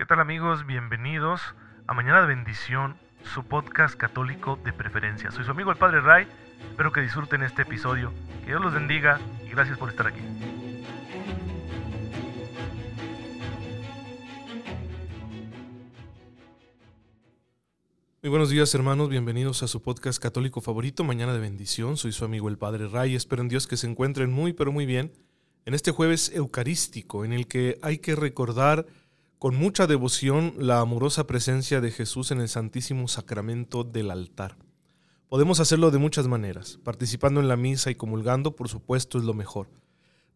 ¿Qué tal amigos? Bienvenidos a Mañana de Bendición, su podcast católico de preferencia. Soy su amigo el Padre Ray, espero que disfruten este episodio, que Dios los bendiga y gracias por estar aquí. Muy buenos días hermanos, bienvenidos a su podcast católico favorito, Mañana de Bendición. Soy su amigo el Padre Ray, espero en Dios que se encuentren muy pero muy bien en este jueves eucarístico en el que hay que recordar con mucha devoción la amorosa presencia de Jesús en el Santísimo Sacramento del altar. Podemos hacerlo de muchas maneras. Participando en la misa y comulgando, por supuesto, es lo mejor.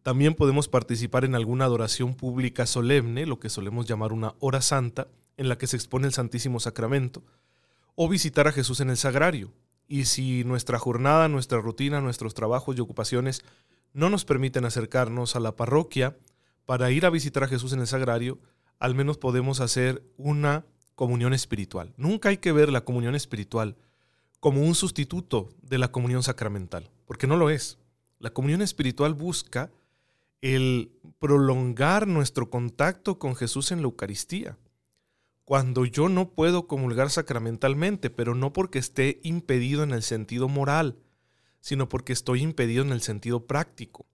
También podemos participar en alguna adoración pública solemne, lo que solemos llamar una hora santa, en la que se expone el Santísimo Sacramento, o visitar a Jesús en el sagrario. Y si nuestra jornada, nuestra rutina, nuestros trabajos y ocupaciones no nos permiten acercarnos a la parroquia para ir a visitar a Jesús en el sagrario, al menos podemos hacer una comunión espiritual. Nunca hay que ver la comunión espiritual como un sustituto de la comunión sacramental, porque no lo es. La comunión espiritual busca el prolongar nuestro contacto con Jesús en la Eucaristía. Cuando yo no puedo comulgar sacramentalmente, pero no porque esté impedido en el sentido moral, sino porque estoy impedido en el sentido práctico.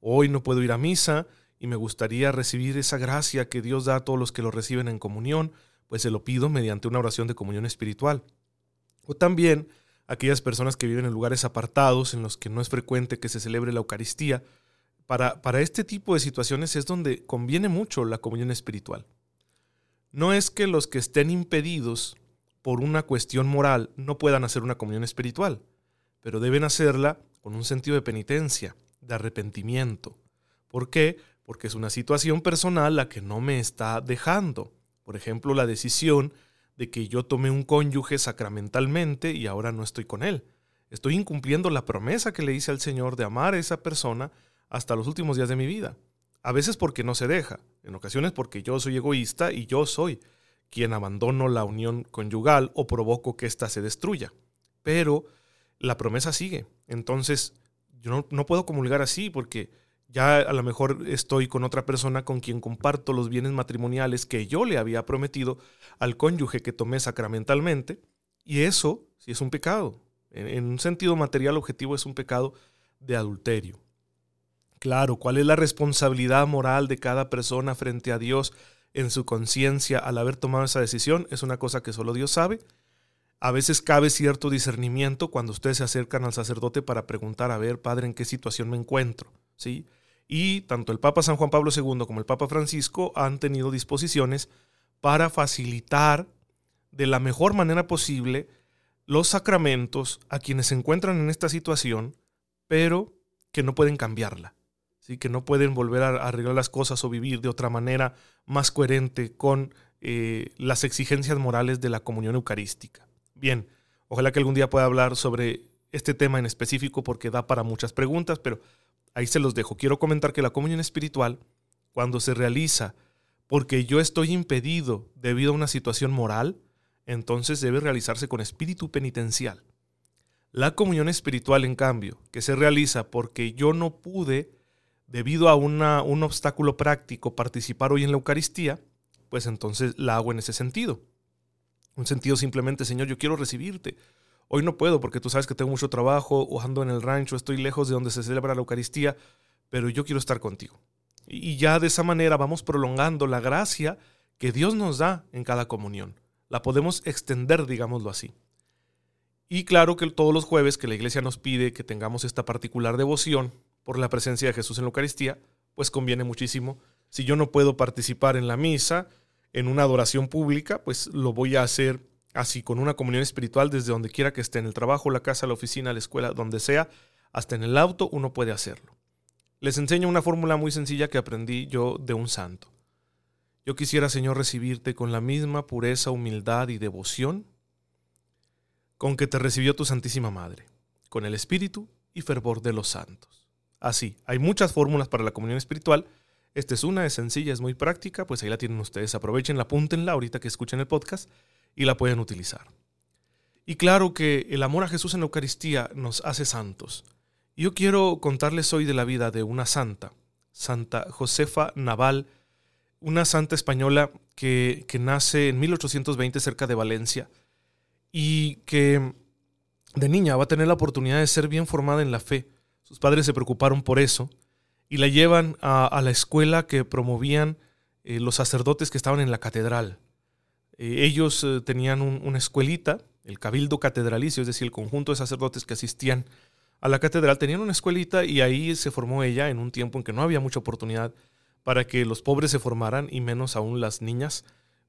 Hoy no puedo ir a misa, y me gustaría recibir esa gracia que Dios da a todos los que lo reciben en comunión, pues se lo pido mediante una oración de comunión espiritual. O también aquellas personas que viven en lugares apartados en los que no es frecuente que se celebre la Eucaristía. Para, para este tipo de situaciones es donde conviene mucho la comunión espiritual. No es que los que estén impedidos por una cuestión moral no puedan hacer una comunión espiritual, pero deben hacerla con un sentido de penitencia, de arrepentimiento. ¿Por qué? Porque es una situación personal la que no me está dejando. Por ejemplo, la decisión de que yo tomé un cónyuge sacramentalmente y ahora no estoy con él. Estoy incumpliendo la promesa que le hice al Señor de amar a esa persona hasta los últimos días de mi vida. A veces porque no se deja, en ocasiones porque yo soy egoísta y yo soy quien abandono la unión conyugal o provoco que ésta se destruya. Pero la promesa sigue. Entonces, yo no, no puedo comulgar así porque ya a lo mejor estoy con otra persona con quien comparto los bienes matrimoniales que yo le había prometido al cónyuge que tomé sacramentalmente, y eso sí es un pecado. En, un sentido material objetivo es un pecado de adulterio. Claro, ¿cuál es la responsabilidad moral de cada persona frente a Dios en su conciencia al haber tomado esa decisión? Es una cosa que solo Dios sabe. A veces cabe cierto discernimiento cuando ustedes se acercan al sacerdote para preguntar, a ver, Padre, ¿en qué situación me encuentro? ¿Sí? Y tanto el Papa San Juan Pablo II como el Papa Francisco han tenido disposiciones para facilitar de la mejor manera posible los sacramentos a quienes se encuentran en esta situación, pero que no pueden cambiarla, ¿sí? que no pueden volver a arreglar las cosas o vivir de otra manera más coherente con eh, las exigencias morales de la comunión eucarística. Bien, ojalá que algún día pueda hablar sobre este tema en específico porque da para muchas preguntas, pero ahí se los dejo. Quiero comentar que la comunión espiritual, cuando se realiza porque yo estoy impedido debido a una situación moral, entonces debe realizarse con espíritu penitencial. La comunión espiritual, en cambio, que se realiza porque yo no pude, debido a un obstáculo práctico, participar hoy en la Eucaristía, pues entonces la hago en ese sentido. Un sentido simplemente, Señor, yo quiero recibirte. Hoy no puedo porque tú sabes que tengo mucho trabajo, o ando en el rancho, estoy lejos de donde se celebra la Eucaristía, pero yo quiero estar contigo. Y ya de esa manera vamos prolongando la gracia que Dios nos da en cada comunión. La podemos extender, digámoslo así. Y claro que todos los jueves que la iglesia nos pide que tengamos esta particular devoción por la presencia de Jesús en la Eucaristía, pues conviene muchísimo. Si yo no puedo participar en la misa, en una adoración pública, pues lo voy a hacer así con una comunión espiritual desde donde quiera que esté, en el trabajo, la casa, la oficina, la escuela, donde sea, hasta en el auto, uno puede hacerlo. Les enseño una fórmula muy sencilla que aprendí yo de un santo. Yo quisiera, Señor, recibirte con la misma pureza, humildad y devoción con que te recibió tu Santísima Madre, con el espíritu y fervor de los santos. Así, hay muchas fórmulas para la comunión espiritual. Esta es una, es sencilla, es muy práctica, pues ahí la tienen ustedes. Aprovechenla, apúntenla ahorita que escuchen el podcast y la pueden utilizar. Y claro que el amor a Jesús en la Eucaristía nos hace santos. Yo quiero contarles hoy de la vida de una santa, Santa Josefa Naval, una santa española que, que nace en 1820 cerca de Valencia y que de niña va a tener la oportunidad de ser bien formada en la fe. Sus padres se preocuparon por eso y la llevan a, la escuela que promovían eh, los sacerdotes que estaban en la catedral. Eh, ellos eh, tenían una escuelita, el cabildo catedralicio, es decir, el conjunto de sacerdotes que asistían a la catedral, tenían una escuelita y ahí se formó ella en un tiempo en que no había mucha oportunidad para que los pobres se formaran y menos aún las niñas,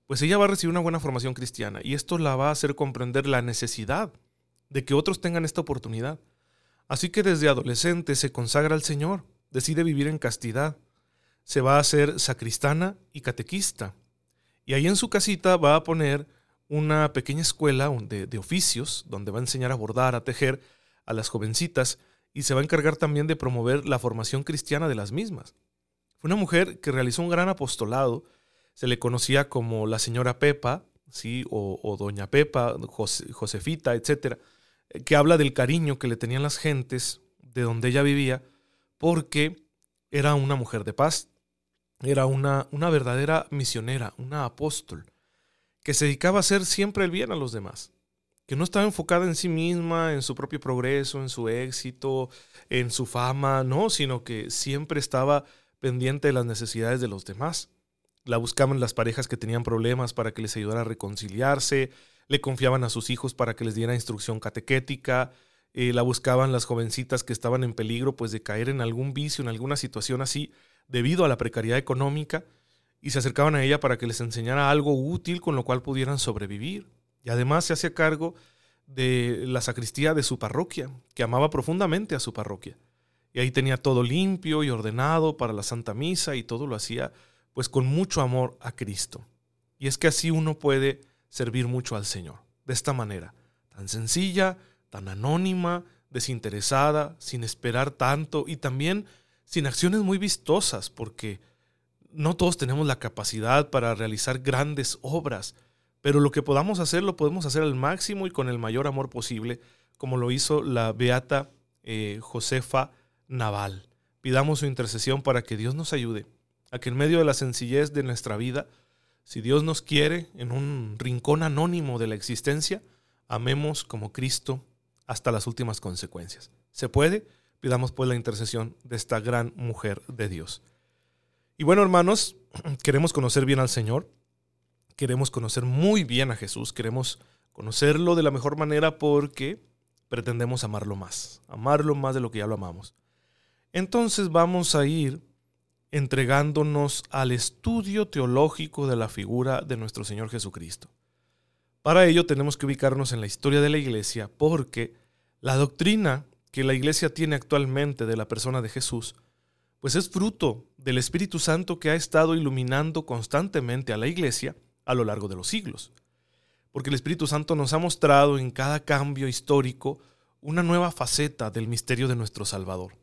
pues ella va a recibir una buena formación cristiana y esto la va a hacer comprender la necesidad de que otros tengan esta oportunidad. Así que desde adolescente se consagra al Señor, decide vivir en castidad, se va a hacer sacristana y catequista. Y ahí en su casita va a poner una pequeña escuela de, oficios donde va a enseñar a bordar, a tejer a las jovencitas y se va a encargar también de promover la formación cristiana de las mismas. Fue una mujer que realizó un gran apostolado, se le conocía como la señora Pepa, ¿sí? o, doña Pepa, Josefita, etc., que habla del cariño que le tenían las gentes de donde ella vivía, porque era una mujer de paz, era una, una verdadera misionera, una apóstol, que se dedicaba a hacer siempre el bien a los demás, que no estaba enfocada en sí misma, en su propio progreso, en su éxito, en su fama, no, sino que siempre estaba pendiente de las necesidades de los demás. La buscaban las parejas que tenían problemas para que les ayudara a reconciliarse, le confiaban a sus hijos para que les diera instrucción catequética, eh, la buscaban las jovencitas que estaban en peligro pues de caer en algún vicio, en alguna situación así, debido a la precariedad económica, y se acercaban a ella para que les enseñara algo útil con lo cual pudieran sobrevivir. Y además se hacía cargo de la sacristía de su parroquia, que amaba profundamente a su parroquia. Y ahí tenía todo limpio y ordenado para la Santa Misa y todo lo hacía pues con mucho amor a Cristo. Y es que así uno puede servir mucho al Señor, de esta manera, tan sencilla, tan anónima, desinteresada, sin esperar tanto y también sin acciones muy vistosas, porque no todos tenemos la capacidad para realizar grandes obras, pero lo que podamos hacer lo podemos hacer al máximo y con el mayor amor posible, como lo hizo la beata eh, Josefa naval. Pidamos su intercesión para que Dios nos ayude a que en medio de la sencillez de nuestra vida, si Dios nos quiere en un rincón anónimo de la existencia, amemos como Cristo hasta las últimas consecuencias. ¿Se puede? Pidamos pues la intercesión de esta gran mujer de Dios. Y bueno, hermanos, queremos conocer bien al Señor, queremos conocer muy bien a Jesús, queremos conocerlo de la mejor manera porque pretendemos amarlo más, amarlo más de lo que ya lo amamos. Entonces vamos a ir entregándonos al estudio teológico de la figura de nuestro Señor Jesucristo. Para ello tenemos que ubicarnos en la historia de la Iglesia porque la doctrina que la Iglesia tiene actualmente de la persona de Jesús, pues es fruto del Espíritu Santo que ha estado iluminando constantemente a la Iglesia a lo largo de los siglos. Porque el Espíritu Santo nos ha mostrado en cada cambio histórico una nueva faceta del misterio de nuestro Salvador.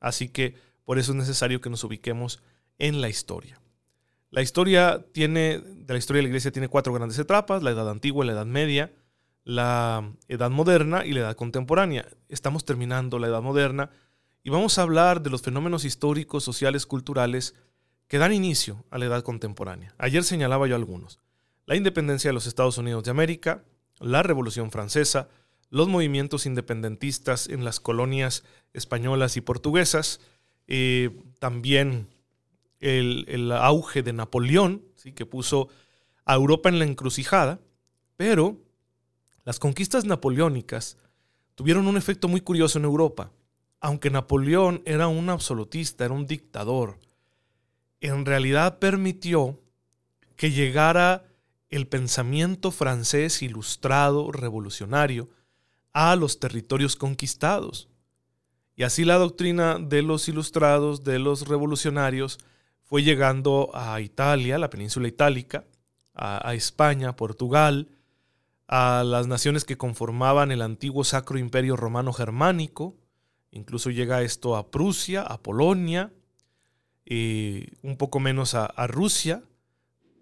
Así que por eso es necesario que nos ubiquemos en la historia. La historia tiene, de la historia de la iglesia tiene cuatro grandes etapas, la edad antigua, la edad media, la edad moderna y la edad contemporánea. Estamos terminando la edad moderna y vamos a hablar de los fenómenos históricos, sociales, culturales que dan inicio a la edad contemporánea. Ayer señalaba yo algunos. La independencia de los Estados Unidos de América, la Revolución Francesa, los movimientos independentistas en las colonias españolas y portuguesas, eh, también el, auge de Napoleón, ¿sí? que puso a Europa en la encrucijada, pero las conquistas napoleónicas tuvieron un efecto muy curioso en Europa. Aunque Napoleón era un absolutista, era un dictador, en realidad permitió que llegara el pensamiento francés ilustrado, revolucionario, a los territorios conquistados. Y así la doctrina de los ilustrados, de los revolucionarios, fue llegando a Italia, la península itálica, a, España, Portugal, a las naciones que conformaban el antiguo Sacro Imperio Romano Germánico, incluso llega esto a Prusia, a Polonia, un poco menos a Rusia,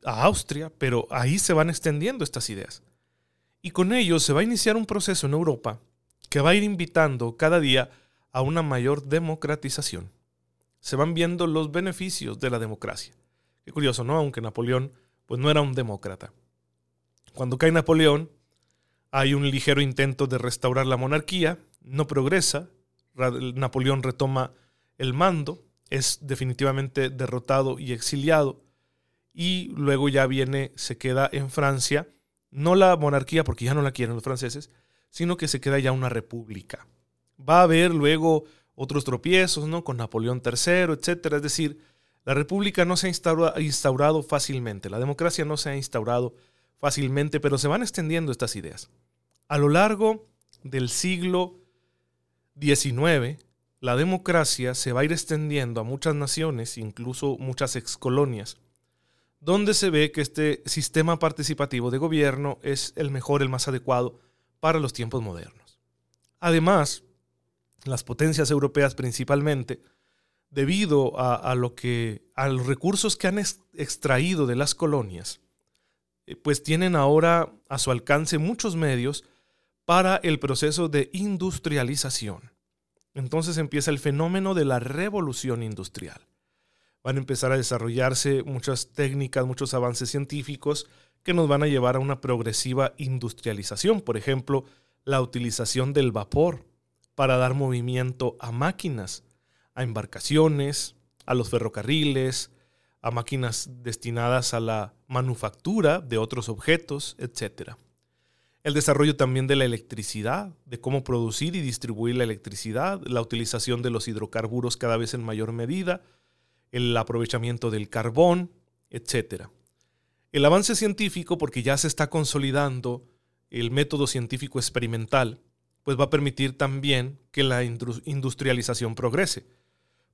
a Austria, pero ahí se van extendiendo estas ideas. Y con ello se va a iniciar un proceso en Europa que va a ir invitando cada día a una mayor democratización. Se van viendo los beneficios de la democracia, Qué curioso, ¿no? Aunque Napoleón pues no era un demócrata. Cuando cae Napoleón, hay un ligero intento de restaurar la monarquía, no progresa, Napoleón retoma el mando, es definitivamente derrotado y exiliado, y luego ya viene, se queda en Francia, no la monarquía, porque ya no la quieren los franceses, sino que se queda ya una república. Va a haber luego otros tropiezos, ¿no? Con Napoleón III, etcétera. Es decir, la república no se ha instaurado fácilmente, la democracia no se ha instaurado fácilmente, pero se van extendiendo estas ideas. A lo largo del siglo XIX, la democracia se va a ir extendiendo a muchas naciones, incluso muchas excolonias, donde se ve que este sistema participativo de gobierno es el mejor, el más adecuado para los tiempos modernos. Además, las potencias europeas principalmente, debido a, lo que, a los recursos que han extraído de las colonias, pues tienen ahora a su alcance muchos medios para el proceso de industrialización. Entonces empieza el fenómeno de la revolución industrial. Van a empezar a desarrollarse muchas técnicas, muchos avances científicos que nos van a llevar a una progresiva industrialización. Por ejemplo, la utilización del vapor para dar movimiento a máquinas, a embarcaciones, a los ferrocarriles, a máquinas destinadas a la manufactura de otros objetos, etc. El desarrollo también de la electricidad, de cómo producir y distribuir la electricidad, la utilización de los hidrocarburos cada vez en mayor medida, el aprovechamiento del carbón, etc. El avance científico, porque ya se está consolidando el método científico experimental, pues va a permitir también que la industrialización progrese.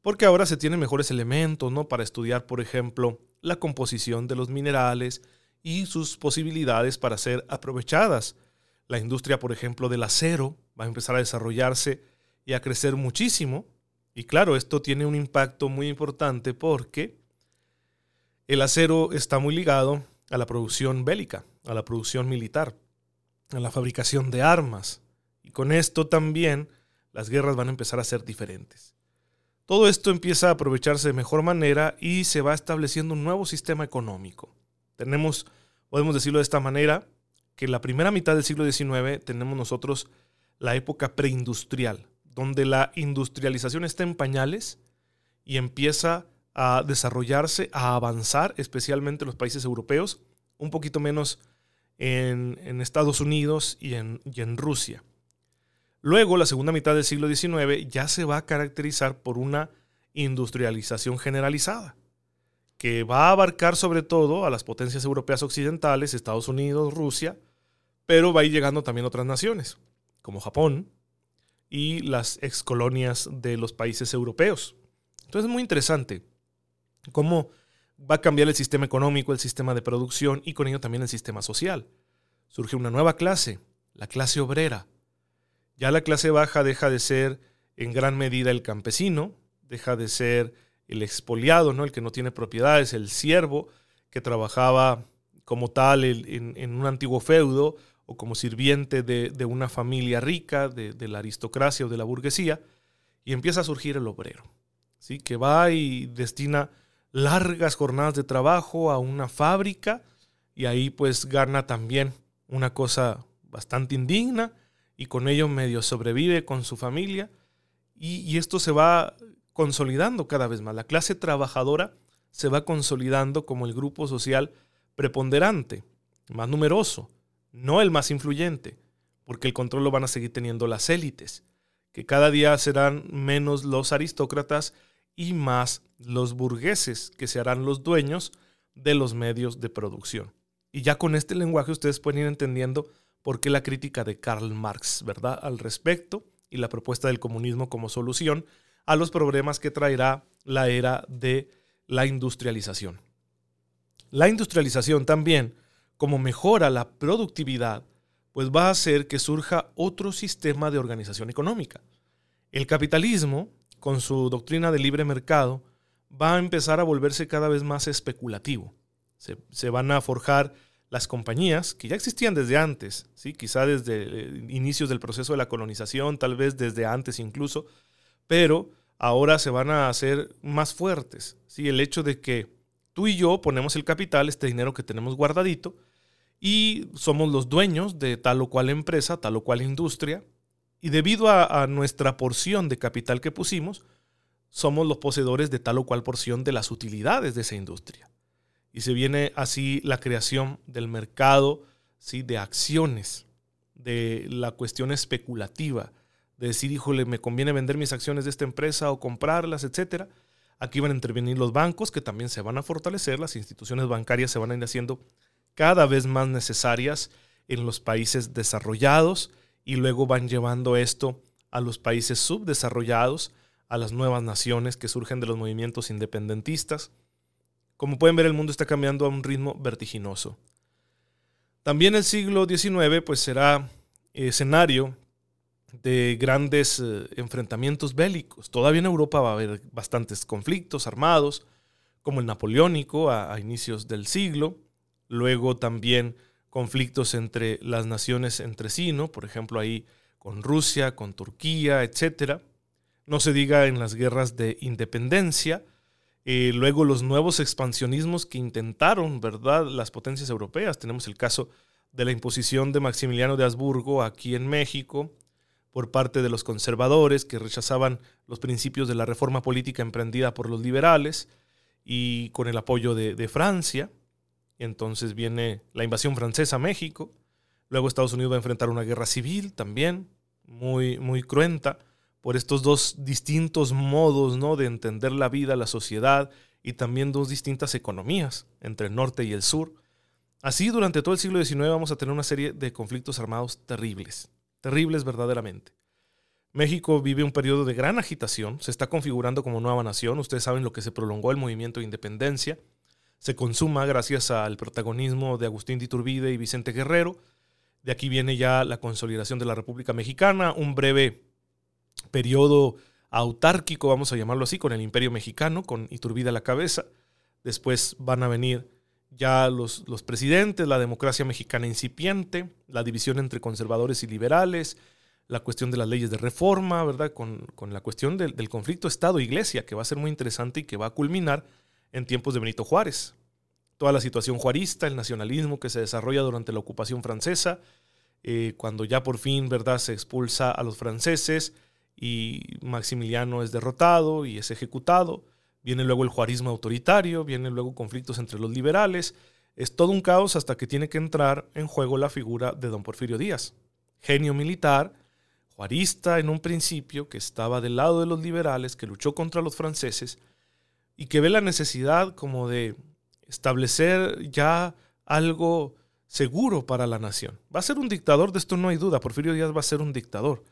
Porque ahora se tienen mejores elementos, ¿no? Para estudiar, por ejemplo, la composición de los minerales y sus posibilidades para ser aprovechadas. La industria, por ejemplo, del acero va a empezar a desarrollarse y a crecer muchísimo. Y claro, esto tiene un impacto muy importante porque el acero está muy ligado a la producción bélica, a la producción militar, a la fabricación de armas, y con esto también las guerras van a empezar a ser diferentes. Todo esto empieza a aprovecharse de mejor manera y se va estableciendo un nuevo sistema económico. Tenemos, podemos decirlo de esta manera, que en la primera mitad del siglo XIX tenemos nosotros la época preindustrial, donde la industrialización está en pañales y empieza a desarrollarse, a avanzar, especialmente en los países europeos, un poquito menos en, Estados Unidos y en Rusia. Luego, la segunda mitad del siglo XIX ya se va a caracterizar por una industrialización generalizada, que va a abarcar sobre todo a las potencias europeas occidentales, Estados Unidos, Rusia, pero va a ir llegando también otras naciones, como Japón y las excolonias de los países europeos. Entonces es muy interesante cómo va a cambiar el sistema económico, el sistema de producción y con ello también el sistema social. Surge una nueva clase, la clase obrera, ya la clase baja deja de ser en gran medida el campesino, deja de ser el expoliado, ¿no? el que no tiene propiedades, el siervo que trabajaba como tal en, un antiguo feudo o como sirviente de, una familia rica, de, la aristocracia o de la burguesía, y empieza a surgir el obrero, ¿sí? que va y destina largas jornadas de trabajo a una fábrica y ahí pues gana también una cosa bastante indigna y con ello medio sobrevive con su familia y, esto se va consolidando cada vez más. La clase trabajadora se va consolidando como el grupo social preponderante, más numeroso, no el más influyente, porque el control lo van a seguir teniendo las élites, que cada día serán menos los aristócratas y más los burgueses, que se harán los dueños de los medios de producción. Y ya con este lenguaje ustedes pueden ir entendiendo por qué la crítica de Karl Marx, ¿verdad?, al respecto y la propuesta del comunismo como solución a los problemas que traerá la era de la industrialización. La industrialización también, como mejora la productividad, pues va a hacer que surja otro sistema de organización económica. El capitalismo, con su doctrina de libre mercado, va a empezar a volverse cada vez más especulativo. Se, se van a forjar las compañías, que ya existían desde antes, ¿sí? quizá desde eh, inicios del proceso de la colonización, tal vez desde antes incluso, pero ahora se van a hacer más fuertes. ¿sí? El hecho de que Tú y yo ponemos el capital, este dinero que tenemos guardadito, y somos los dueños de tal o cual empresa, tal o cual industria, y debido a, nuestra porción de capital que pusimos, somos los poseedores de tal o cual porción de las utilidades de esa industria. Y se viene así la creación del mercado ¿sí? de acciones, de la cuestión especulativa, de decir, híjole, me conviene vender mis acciones de esta empresa o comprarlas, etc. Aquí van a intervenir los bancos que también se van a fortalecer, las instituciones bancarias se van a ir haciendo cada vez más necesarias en los países desarrollados y luego van llevando esto a los países subdesarrollados, a las nuevas naciones que surgen de los movimientos independentistas. Como pueden ver, el mundo está cambiando a un ritmo vertiginoso. También el siglo XIX pues, será escenario de grandes eh, enfrentamientos bélicos. Todavía en Europa va a haber bastantes conflictos armados, como el napoleónico a inicios del siglo, luego también conflictos entre las naciones entre sí, ¿no? Por ejemplo, ahí con Rusia, con Turquía, etc. No se diga en las guerras de independencia, eh, luego los nuevos expansionismos que intentaron, ¿verdad?, las potencias europeas. Tenemos el caso de la imposición de Maximiliano de Habsburgo aquí en México por parte de los conservadores que rechazaban los principios de la reforma política emprendida por los liberales y con el apoyo de Francia entonces viene la invasión francesa a México. Luego Estados Unidos va a enfrentar una guerra civil también, muy, muy cruenta, por estos dos distintos modos ¿no? de entender la vida, la sociedad y también dos distintas economías entre el norte y el sur. Así, durante todo el siglo XIX vamos a tener una serie de conflictos armados terribles, terribles verdaderamente. México vive un periodo de gran agitación, se está configurando como nueva nación, ustedes saben lo que se prolongó el movimiento de independencia, se consuma gracias al protagonismo de Agustín de Iturbide y Vicente Guerrero. De aquí viene ya la consolidación de la República Mexicana, un breve periodo autárquico, vamos a llamarlo así, con el Imperio Mexicano, con Iturbide a la cabeza. Después van a venir ya los, los presidentes, la democracia mexicana incipiente, la división entre conservadores y liberales, la cuestión de las leyes de reforma, ¿verdad? Con, la cuestión del, del conflicto Estado-Iglesia, que va a ser muy interesante y que va a culminar en tiempos de Benito Juárez. Toda la situación juarista, el nacionalismo que se desarrolla durante la ocupación francesa, eh, cuando ya por fin ¿verdad? se expulsa a los franceses y Maximiliano es derrotado y es ejecutado. Viene luego el juarismo autoritario, vienen luego conflictos entre los liberales. Es todo un caos hasta que tiene que entrar en juego la figura de don Porfirio Díaz, genio militar, juarista en un principio, que estaba del lado de los liberales, que luchó contra los franceses y que ve la necesidad como de establecer ya algo seguro para la nación. Va a ser un dictador, de esto no hay duda, Porfirio Díaz va a ser un dictador,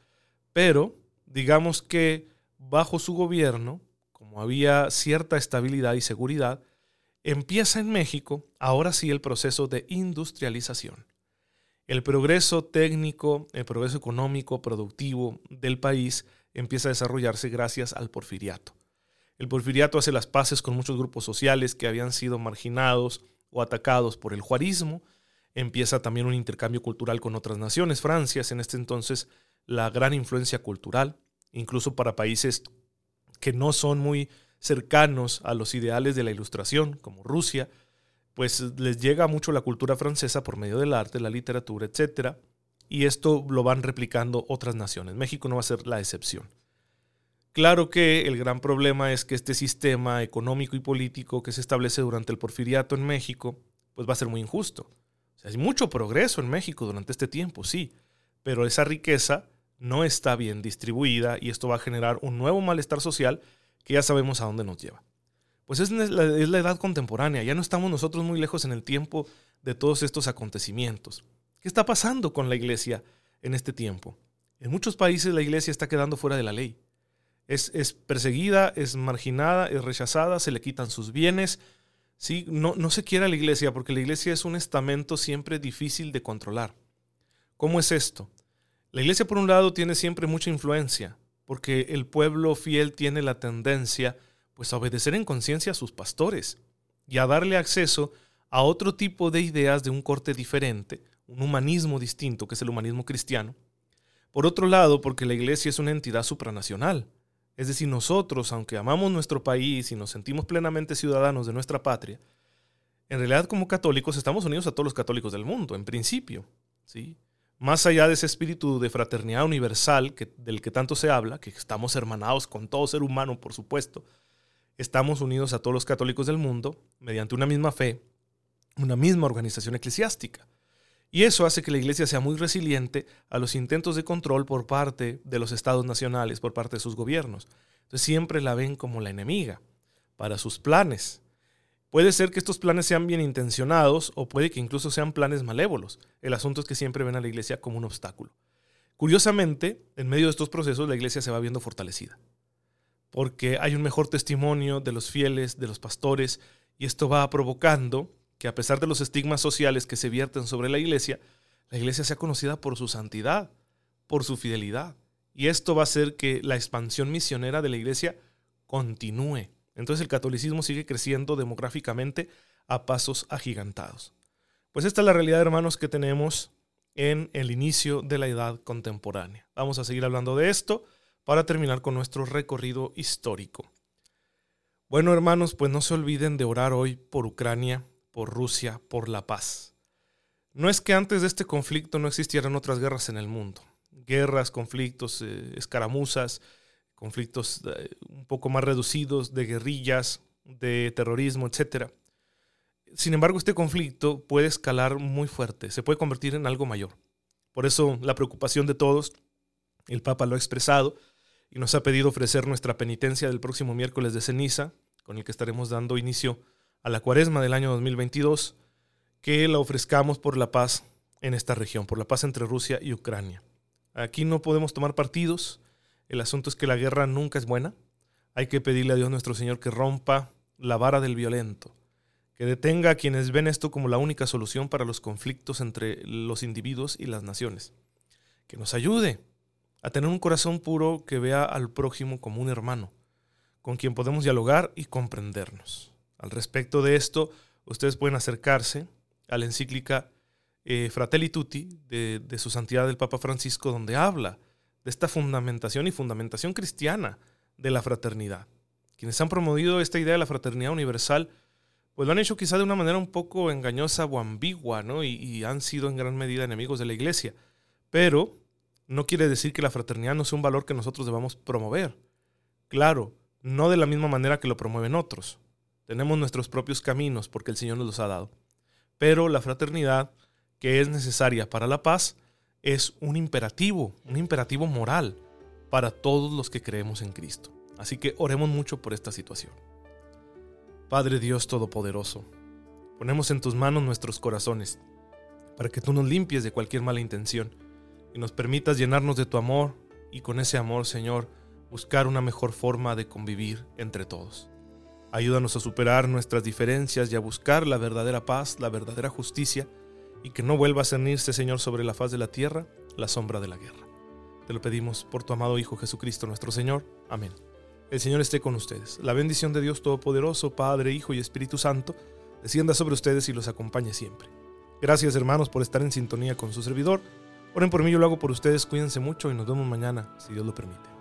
pero digamos que bajo su gobierno, como había cierta estabilidad y seguridad, empieza en México ahora sí el proceso de industrialización. El progreso técnico, el progreso económico, productivo del país empieza a desarrollarse gracias al porfiriato. El porfiriato hace las paces con muchos grupos sociales que habían sido marginados o atacados por el juarismo. Empieza también un intercambio cultural con otras naciones. Francia en este entonces la gran influencia cultural, incluso para países que no son muy cercanos a los ideales de la ilustración, como Rusia, pues les llega mucho la cultura francesa por medio del arte, la literatura, etc. Y esto lo van replicando otras naciones. México no va a ser la excepción. Claro que el gran problema es que este sistema económico y político que se establece durante el porfiriato en México, pues va a ser muy injusto. hay mucho progreso en México durante este tiempo, sí, pero esa riqueza no está bien distribuida y esto va a generar un nuevo malestar social que ya sabemos a dónde nos lleva. Pues es la, es edad contemporánea, ya no estamos nosotros muy lejos en el tiempo de todos estos acontecimientos. ¿Qué está pasando con la iglesia en este tiempo? En muchos países la iglesia está quedando fuera de la ley es, perseguida, es marginada, es rechazada, se le quitan sus bienes. ¿sí? No, no se quiere a la iglesia porque la iglesia es un estamento siempre difícil de controlar. ¿Cómo es esto? La iglesia por un lado tiene siempre mucha influencia porque el pueblo fiel tiene la tendencia pues a obedecer en conciencia a sus pastores y a darle acceso a otro tipo de ideas de un corte diferente, un humanismo distinto que es el humanismo cristiano. Por otro lado, porque la iglesia es una entidad supranacional, es decir, nosotros, aunque amamos nuestro país y nos sentimos plenamente ciudadanos de nuestra patria, en realidad como católicos estamos unidos a todos los católicos del mundo, en principio. ¿sí? Más allá de ese espíritu de fraternidad universal que, del que tanto se habla, que estamos hermanados con todo ser humano, por supuesto, estamos unidos a todos los católicos del mundo mediante una misma fe, una misma organización eclesiástica. Y eso hace que la Iglesia sea muy resiliente a los intentos de control por parte de los estados nacionales, por parte de sus gobiernos. Entonces siempre la ven como la enemiga para sus planes. Puede ser que estos planes sean bien intencionados o puede que incluso sean planes malévolos. El asunto es que siempre ven a la iglesia como un obstáculo. Curiosamente, en medio de estos procesos la iglesia se va viendo fortalecida, porque hay un mejor testimonio de los fieles, de los pastores, y esto va provocando que a pesar de los estigmas sociales que se vierten sobre la iglesia, la iglesia sea conocida por su santidad, por su fidelidad. Y esto va a hacer que la expansión misionera de la iglesia continúe. Entonces el catolicismo sigue creciendo demográficamente a pasos agigantados. Pues esta es la realidad, hermanos, que tenemos en el inicio de la edad contemporánea. Vamos a seguir hablando de esto para terminar con nuestro recorrido histórico. Bueno, hermanos, pues no se olviden de orar hoy por Ucrania, por Rusia, por la paz. No es que antes de este conflicto no existieran otras guerras en el mundo. Guerras, conflictos, eh, escaramuzas, conflictos eh, un poco más reducidos de guerrillas, de terrorismo, etc. Sin embargo, este conflicto puede escalar muy fuerte, se puede convertir en algo mayor. Por eso la preocupación de todos, el Papa lo ha expresado y nos ha pedido ofrecer nuestra penitencia del próximo miércoles de ceniza, con el que estaremos dando inicio a la cuaresma del año 2022, que la ofrezcamos por la paz en esta región, por la paz entre Rusia y Ucrania. Aquí no podemos tomar partidos, el asunto es que la guerra nunca es buena. Hay que pedirle a Dios nuestro Señor que rompa la vara del violento, que detenga a quienes ven esto como la única solución para los conflictos entre los individuos y las naciones. Que nos ayude a tener un corazón puro que vea al prójimo como un hermano, con quien podemos dialogar y comprendernos. Al respecto de esto, ustedes pueden acercarse a la encíclica eh, Fratelli Tutti de, de su santidad el Papa Francisco, donde habla de esta fundamentación y fundamentación cristiana de la fraternidad. Quienes han promovido esta idea de la fraternidad universal, pues lo han hecho quizá de una manera un poco engañosa o ambigua, ¿no? Y, y han sido en gran medida enemigos de la iglesia. Pero no quiere decir que la fraternidad no sea un valor que nosotros debamos promover. Claro, no de la misma manera que lo promueven otros. Tenemos nuestros propios caminos porque el Señor nos los ha dado. Pero la fraternidad, que es necesaria para la paz, es un imperativo, un imperativo moral para todos los que creemos en Cristo. Así que oremos mucho por esta situación. Padre Dios Todopoderoso, ponemos en tus manos nuestros corazones para que tú nos limpies de cualquier mala intención y nos permitas llenarnos de tu amor y con ese amor, Señor, buscar una mejor forma de convivir entre todos. Ayúdanos a superar nuestras diferencias y a buscar la verdadera paz, la verdadera justicia y que no vuelva a cernirse, Señor, sobre la faz de la tierra la sombra de la guerra. Te lo pedimos por tu amado Hijo Jesucristo nuestro Señor. Amén. El Señor esté con ustedes. La bendición de Dios Todopoderoso, Padre, Hijo y Espíritu Santo, descienda sobre ustedes y los acompañe siempre. Gracias hermanos por estar en sintonía con su servidor. Oren por mí, yo lo hago por ustedes. Cuídense mucho y nos vemos mañana, si Dios lo permite.